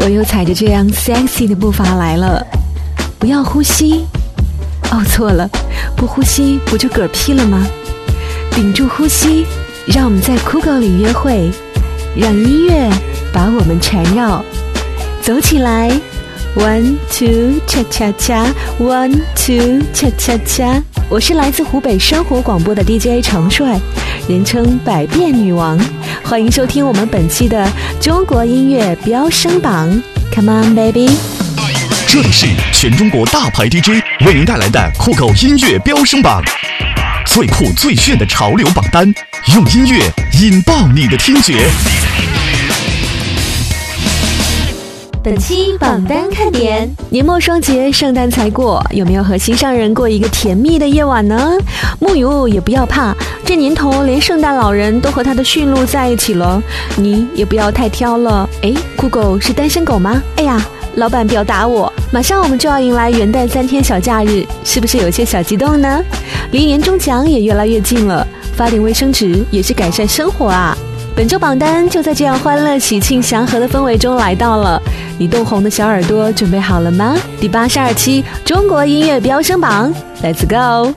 我又踩着这样 sexy 的步伐来了。不要呼吸，哦错了，不呼吸不就嗝屁了吗？屏住呼吸，让我们在酷狗里约会，让音乐把我们缠绕。走起来，one two 恰恰恰，one two 恰恰恰。我是来自湖北生活广播的 DJ 程帅，人称百变女王。欢迎收听我们本期的中国音乐飙升榜，Come on baby！这里是全中国大牌 DJ 为您带来的酷狗音乐飙升榜，最酷最炫的潮流榜单，用音乐引爆你的听觉。本期榜单看点：年末双节，圣诞才过，有没有和心上人过一个甜蜜的夜晚呢？木有也不要怕，这年头连圣诞老人都和他的驯鹿在一起了，你也不要太挑了。哎，酷狗是单身狗吗？哎呀，老板不要打我！马上我们就要迎来元旦三天小假日，是不是有些小激动呢？离年终奖也越来越近了，发点卫生纸也是改善生活啊！本周榜单就在这样欢乐、喜庆、祥和的氛围中来到了。你冻红的小耳朵准备好了吗？第八十二期中国音乐飙升榜，Let's go！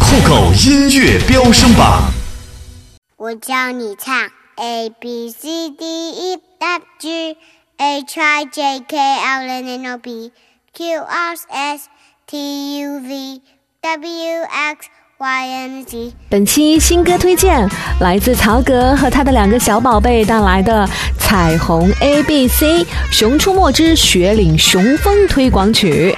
酷狗音乐飙升榜，我教你唱 A B C D E F G H I J K L M N O P Q R S T U V W X。本期新歌推荐来自曹格和他的两个小宝贝带来的《彩虹 A B C 熊出没之雪岭熊风推广曲》。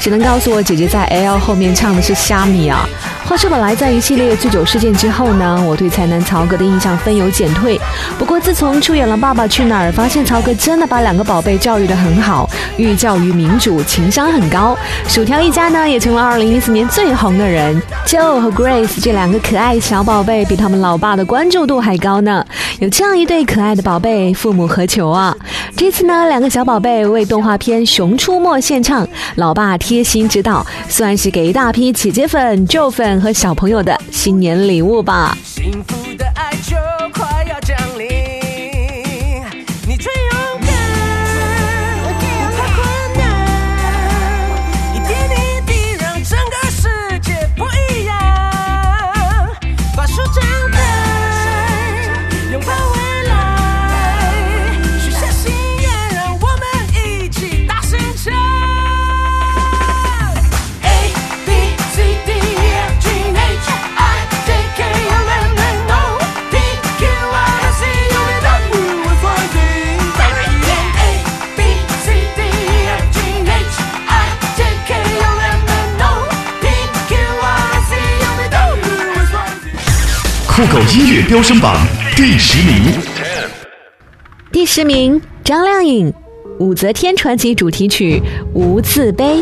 只能告诉我，姐姐在 L 后面唱的是虾米啊！话说本来在一系列醉酒事件之后呢，我对才男曹格的印象分有减退。不过自从出演了《爸爸去哪儿》，发现曹格真的把两个宝贝教育得很好，寓教于民主，情商很高。薯条一家呢，也成了2014年最红的人。就和 Grace 这两个可爱小宝贝，比他们老爸的关注度还高呢。有这样一对可爱的宝贝，父母何求啊？这次呢，两个小宝贝为动画片《熊出没》献唱，老爸。贴心指导，算是给一大批姐姐粉、舅粉和小朋友的新年礼物吧。幸福的爱就快要降。飙升榜第十名，第十名张靓颖《武则天传奇》主题曲《无字碑》。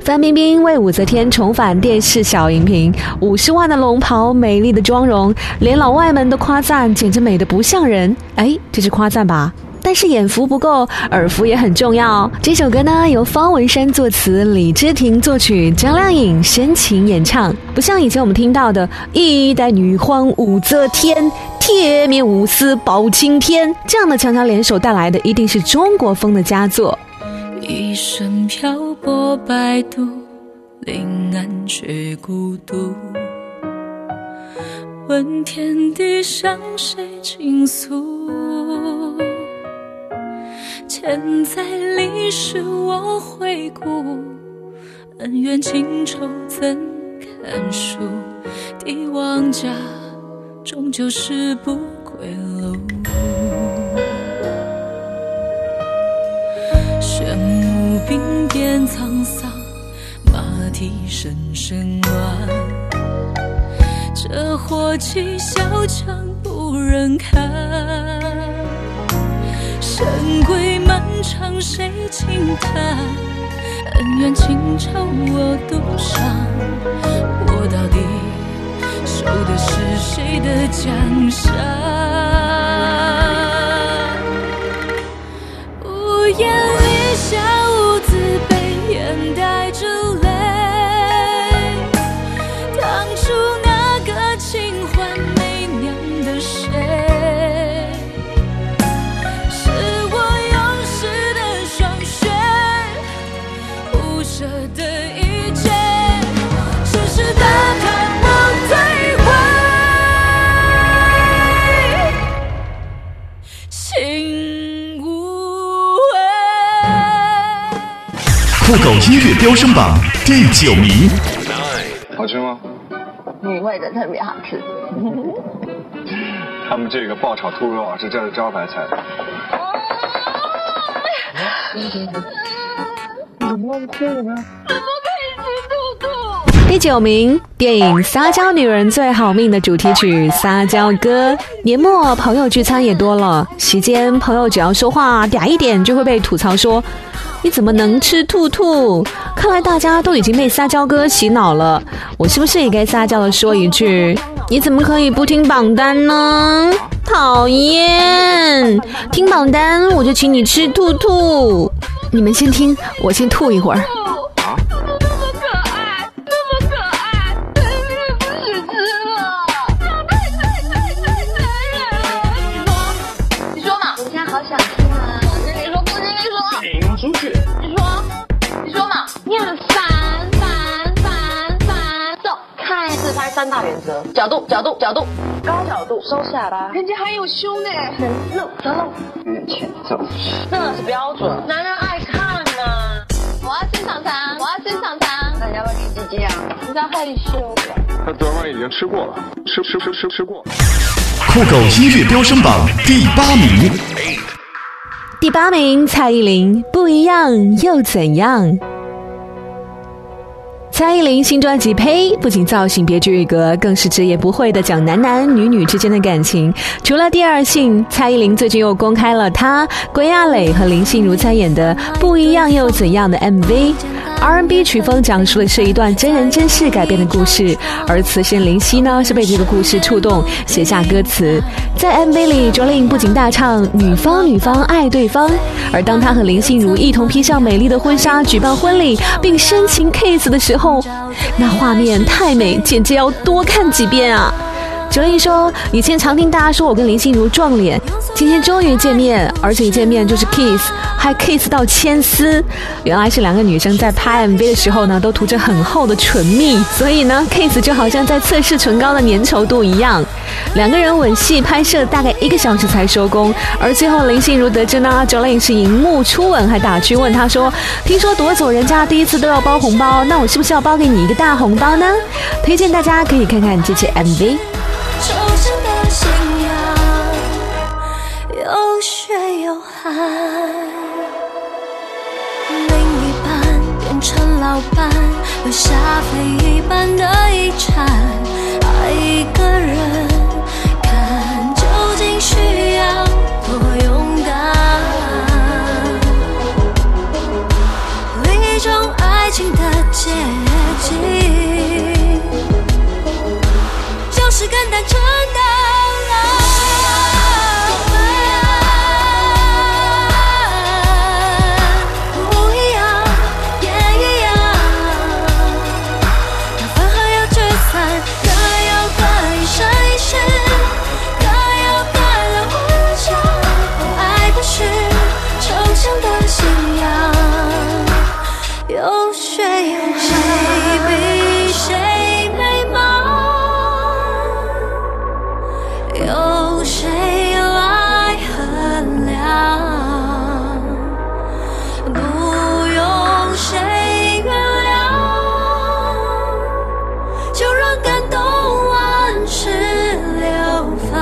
范冰冰为武则天重返电视小荧屏，五十万的龙袍，美丽的妆容，连老外们都夸赞，简直美得不像人。哎，这是夸赞吧？但是眼福不够，耳福也很重要。这首歌呢，由方文山作词，李治廷作曲，张靓颖深情演唱。不像以前我们听到的“一代女皇武则天，铁面无私保青天”这样的强强联手带来的，一定是中国风的佳作。一生漂泊摆渡，临安却孤独。问天地向谁倾诉？千载历史我回顾，恩怨情仇怎堪数？帝王家终究是不归路。玄武兵变沧桑，马蹄声声乱。这火气小强不忍看。神归漫长，谁轻叹？恩怨情仇我独伤，我到底守的是谁的江山？无言酷狗音乐飙升榜第九名。好吃吗？你味的特别好吃。他们这个爆炒兔肉啊，是这儿的招牌菜。第九名，电影《撒娇女人最好命》的主题曲《撒娇歌》。年末朋友聚餐也多了，席间朋友只要说话嗲一点，就会被吐槽说：“你怎么能吃兔兔？”看来大家都已经被撒娇歌洗脑了，我是不是也该撒娇的说一句：“你怎么可以不听榜单呢？”讨厌，听榜单我就请你吃兔兔。你们先听，我先吐一会儿。角度，角度，角度，高角度，收下巴，人家还有胸呢，能露则露，往前走。这是标准，男人爱看呢。我要先尝尝，我要先尝尝。那你要不要吃鸡鸡啊？你在害羞吧？他昨晚已经吃过了，吃吃吃吃吃过。酷狗音乐飙升榜第八名。第八名，蔡依林，不一样又怎样？蔡依林新专辑《呸》不仅造型别具一格，更是直言不讳的讲男男女女之间的感情。除了第二性，蔡依林最近又公开了她、归亚蕾和林心如参演的《不一样又怎样》的 MV。R&B 曲风讲述的是一段真人真事改编的故事，而词仙林夕呢是被这个故事触动，写下歌词。在 MV 里，，Jolin 不仅大唱“女方女方爱对方”，而当她和林心如一同披上美丽的婚纱举办婚礼，并深情 kiss 的时候，那画面太美，简直要多看几遍啊！Jolin 说：“以前常听大家说我跟林心如撞脸，今天终于见面，而且一见面就是 kiss，还 kiss 到牵丝。原来是两个女生在拍 MV 的时候呢，都涂着很厚的唇蜜，所以呢，kiss 就好像在测试唇膏的粘稠度一样。两个人吻戏拍摄大概一个小时才收工，而最后林心如得知呢，，Jolin 是荧幕初吻，还打趣问他说：听说夺走人家第一次都要包红包，那我是不是要包给你一个大红包呢？推荐大家可以看看这期 MV。”信仰，有血有汗。另一半变成老伴，留下非一般的遗产。爱一个人，看究竟需要感动万世流芳。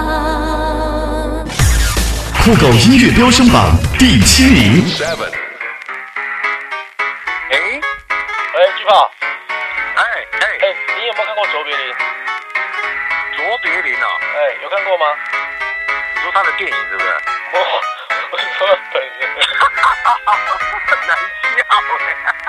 酷狗音乐飙升榜第七名。哎，哎，巨炮，哎哎，哎，你有没有看过卓别林？卓别林哦，哎，有看过吗？你说他的电影是不是？我我说本人。很 难笑哎。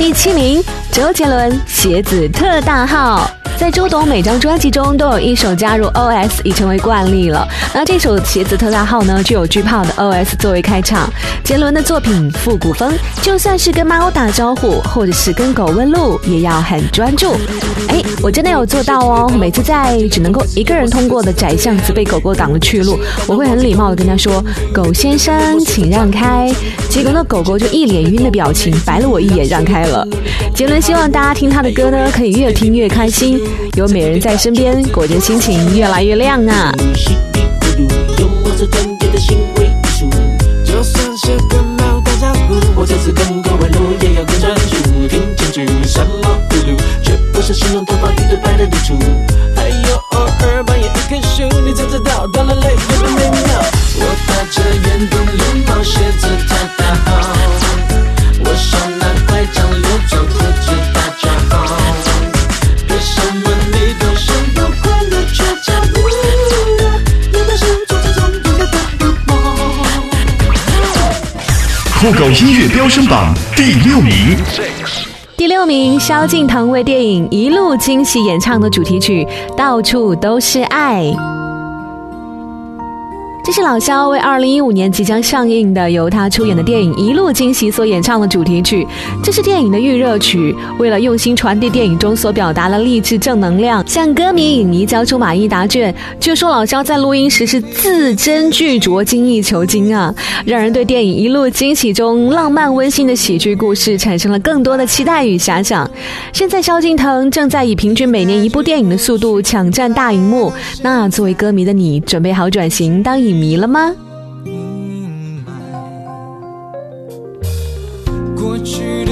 第七名，周杰伦《鞋子特大号》。在周董每张专辑中都有一首加入 OS，已成为惯例了。那这首《鞋子特大号》呢，就有巨炮的 OS 作为开场。杰伦的作品复古风，就算是跟猫打招呼，或者是跟狗问路，也要很专注。哎，我真的有做到哦！每次在只能够一个人通过的窄巷子被狗狗挡了去路，我会很礼貌的跟他说：“狗先生，请让开。”结果那狗狗就一脸晕的表情，白了我一眼，让开了。杰伦希望大家听他的歌呢，可以越听越开心。有美人在身边，果真心情越来越亮啊！我这次跟狗问路也要更专注。听清楚什么呼噜，绝不是形容头发一对白的露出。还有偶尔半夜一棵树，你才有多美妙。我踏着圆酷狗音乐飙升榜第六名，第六名，萧敬腾为电影《一路惊喜》演唱的主题曲《到处都是爱》。这是老萧为二零一五年即将上映的由他出演的电影《一路惊喜》所演唱的主题曲。这是电影的预热曲，为了用心传递电影中所表达的励志正能量，向歌迷影迷交出满意答卷。据说老萧在录音时是字斟句酌、精益求精啊，让人对电影《一路惊喜》中浪漫温馨的喜剧故事产生了更多的期待与遐想。现在萧敬腾正在以平均每年一部电影的速度抢占大荧幕，那作为歌迷的你，准备好转型当影迷了吗？过去的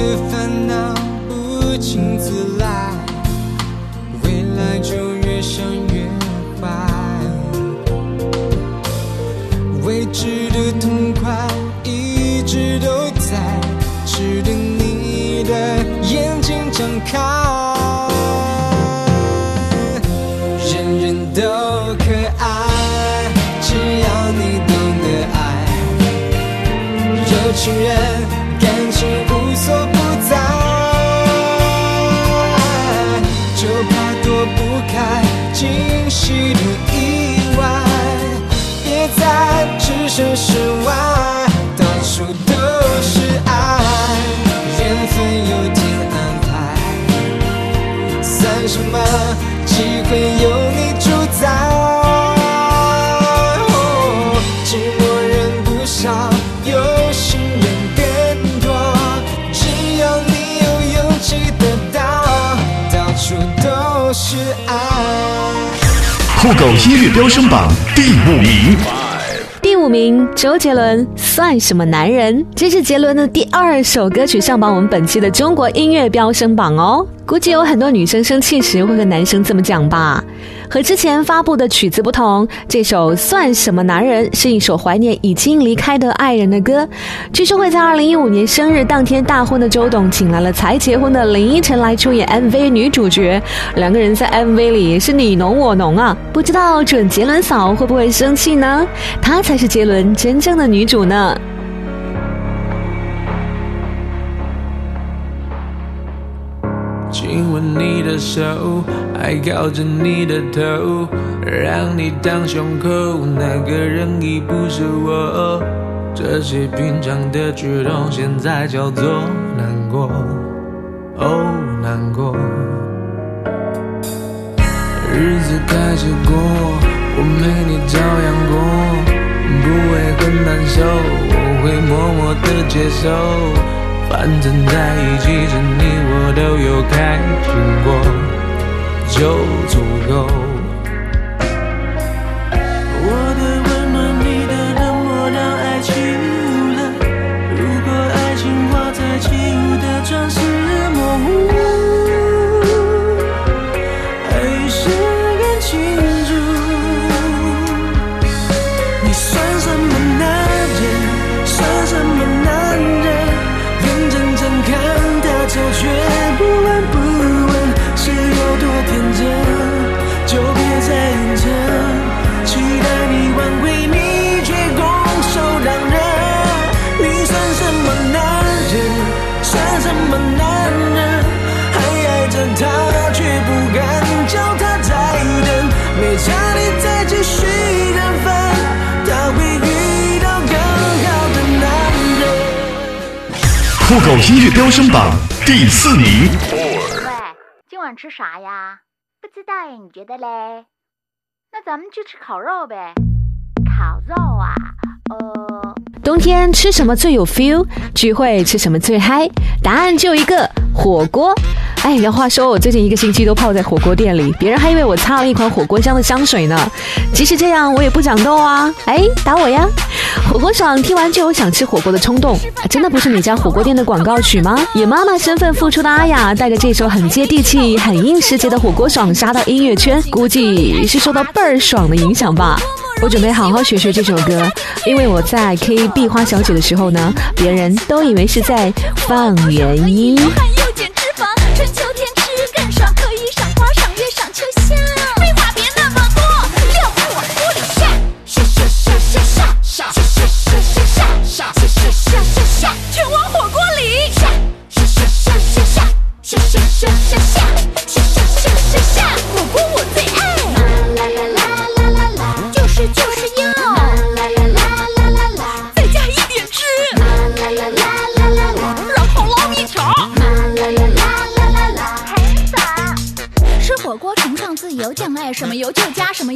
什么？机会有你主宰。哦寂寞人不少，有心人更多。只要你有勇气得到，到处都是爱。酷狗音乐飙升榜第五名，名，周杰伦算什么男人？这是杰伦的第二首歌曲上榜我们本期的中国音乐飙升榜哦。估计有很多女生生气时会和男生这么讲吧。和之前发布的曲子不同，这首《算什么男人》是一首怀念已经离开的爱人的歌。据说会在二零一五年生日当天大婚的周董，请来了才结婚的林依晨来出演 MV 女主角，两个人在 MV 里也是你侬我侬啊！不知道准杰伦嫂会不会生气呢？她才是杰伦真正的女主呢。你的手，还靠着你的头，让你当胸口，那个人已不是我。这些平常的举动，现在叫做难过，哦，难过。日子开始过，我没你照样过，不会很难受，我会默默的接受。反正在一起时，你我都有开心过，就足够。酷狗音乐飙升榜第四名。喂，今晚吃啥呀？不知道哎，你觉得嘞？那咱们去吃烤肉呗。烤肉啊，呃，冬天吃什么最有 feel？聚会吃什么最嗨？答案就一个火锅。哎，要话说，我最近一个星期都泡在火锅店里，别人还以为我擦了一款火锅香的香水呢。即使这样，我也不长痘啊！哎，打我呀！火锅爽，听完就有想吃火锅的冲动。真的不是哪家火锅店的广告曲吗？以妈妈身份复出的阿雅，带着这首很接地气、很硬世界的火锅爽杀到音乐圈，估计是受到倍儿爽的影响吧。我准备好好学学这首歌，因为我在 K B 花小姐的时候呢，别人都以为是在放原音。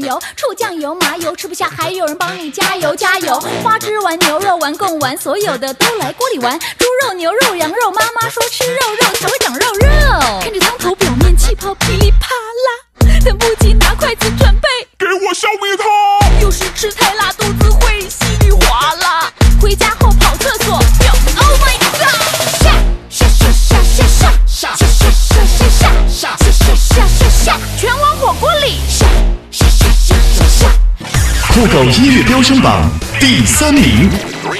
油，醋酱油麻油吃不下，还有人帮你加油加油。花枝丸、牛肉丸、贡丸，所有的都来锅里玩。猪肉、牛肉、羊肉，妈妈音乐飙升榜第三名。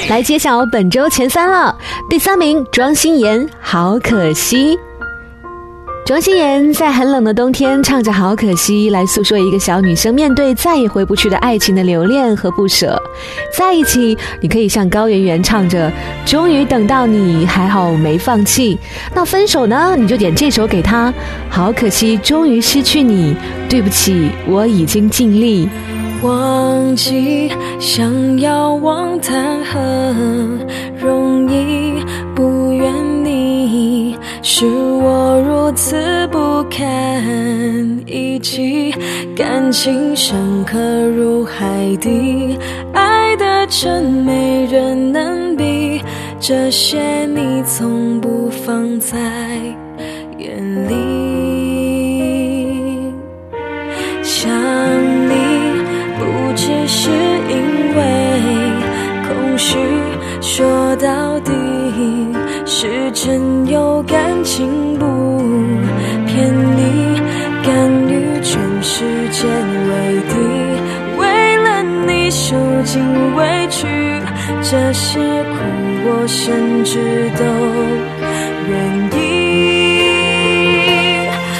来揭晓本周前三了。第三名，庄心妍，《好可惜》。庄心妍在很冷的冬天唱着《好可惜》，来诉说一个小女生面对再也回不去的爱情的留恋和不舍。在一起，你可以像高圆圆唱着“终于等到你，还好没放弃”。那分手呢？你就点这首给他。好可惜，终于失去你，对不起，我已经尽力。忘记想要忘谈何容易，不怨你。是我如此不堪一击，感情深刻如海底，爱的真没人能比，这些你从不放在说到底是真有感情不骗你，甘于全世界为敌，为了你受尽委屈，这些苦我甚至都愿意。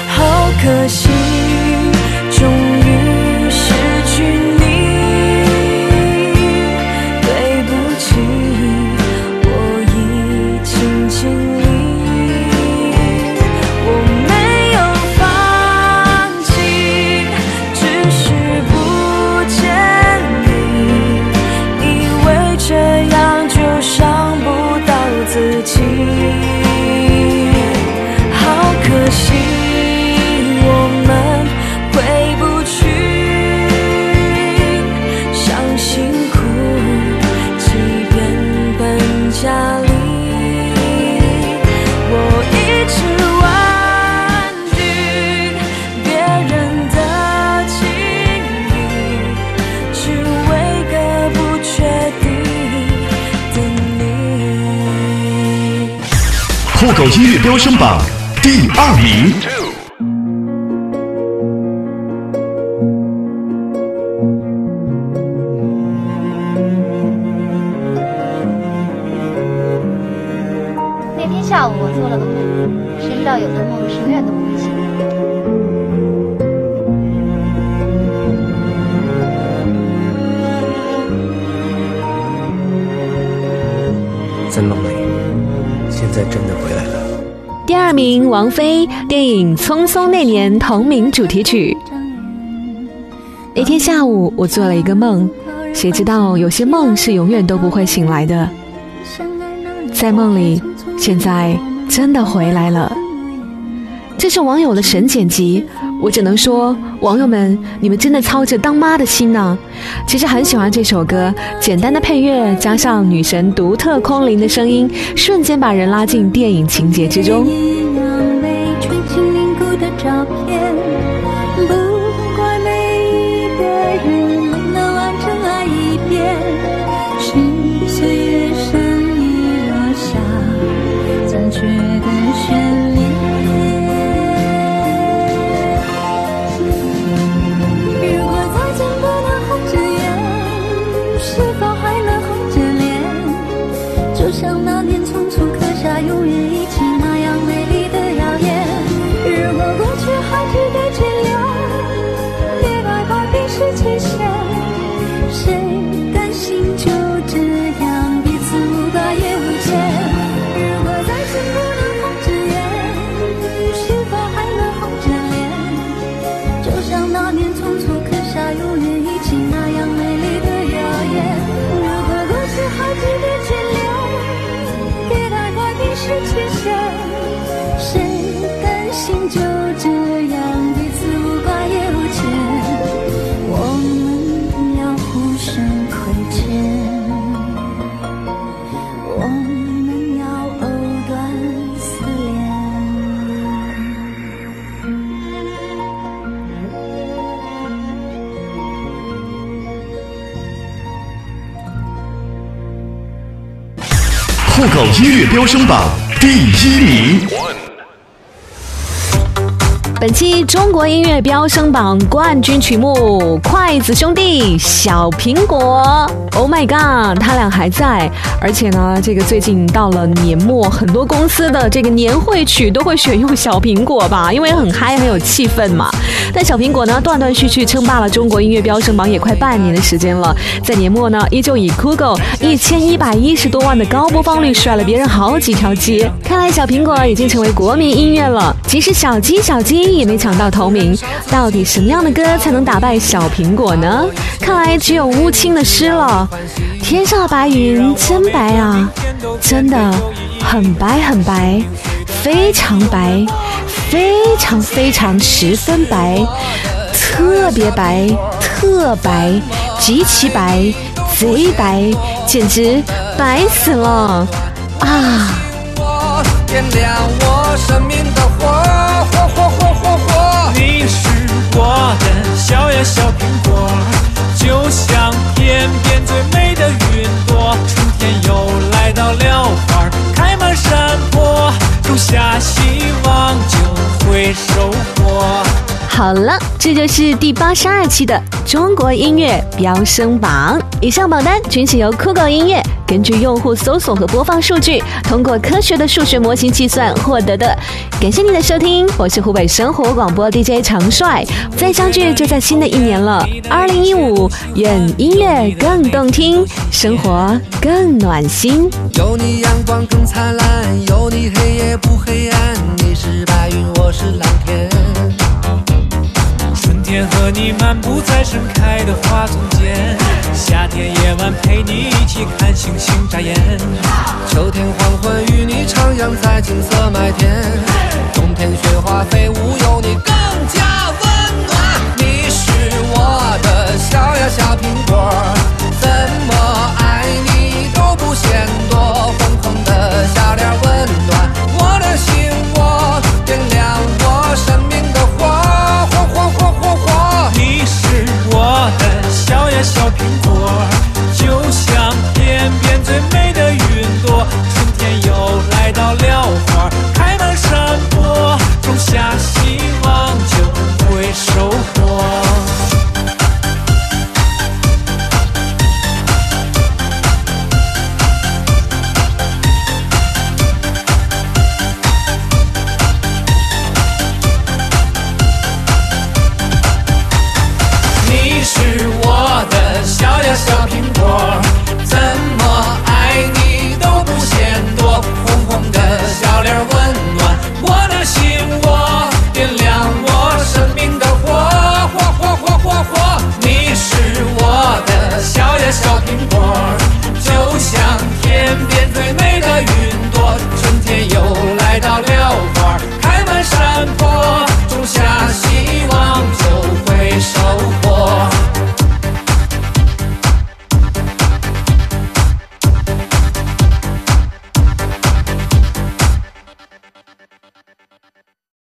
好可惜，音乐飙升榜第二名。那天下午我做了个梦，谁知道有的梦是永远都不会醒的。在梦里，现在真的回来了。第二名，王菲电影《匆匆那年》同名主题曲。那天下午，我做了一个梦，谁知道有些梦是永远都不会醒来的。在梦里，现在真的回来了。这是网友的神剪辑，我只能说，网友们，你们真的操着当妈的心呢。其实很喜欢这首歌，简单的配乐加上女神独特空灵的声音，瞬间把人拉进电影情节之中。酷狗音乐飙升榜第一名。本期中国音乐飙升榜冠军曲目，筷子兄弟《小苹果》。Oh my god，他俩还在，而且呢，这个最近到了年末，很多公司的这个年会曲都会选用《小苹果》吧，因为很嗨，很有气氛嘛。但小苹果呢，断断续续称霸了中国音乐飙升榜也快半年的时间了，在年末呢，依旧以 Google 一千一百一十多万的高播放率甩了别人好几条街。看来小苹果已经成为国民音乐了，即使小鸡小鸡也没抢到头名。到底什么样的歌才能打败小苹果呢？看来只有乌青的诗了。天上的白云真白啊，真的很白很白，非常白。非常非常十分白，特别白，特白，极其白，贼白，简直白死了啊！点亮我生命小呀小苹果，就像天边最美的云朵。春天又来到了，花开满山坡，种下希望就。会收获。好了，这就是第八十二期的中国音乐飙升榜。以上榜单均是由酷狗音乐根据用户搜索和播放数据，通过科学的数学模型计算获得的。感谢您的收听，我是湖北生活广播 DJ 常帅。再相聚就在新的一年了，二零一五，愿音乐更动听，生活更暖心。有你阳光更灿烂，有你黑夜不黑暗。你是白云，我是蓝天。天和你漫步在盛开的花丛间，夏天夜晚陪你一起看星星眨眼，秋天黄昏与你徜徉在金色麦田，冬天雪花飞舞有你更加温暖，你是我的小呀小苹果，怎么爱你都不嫌多。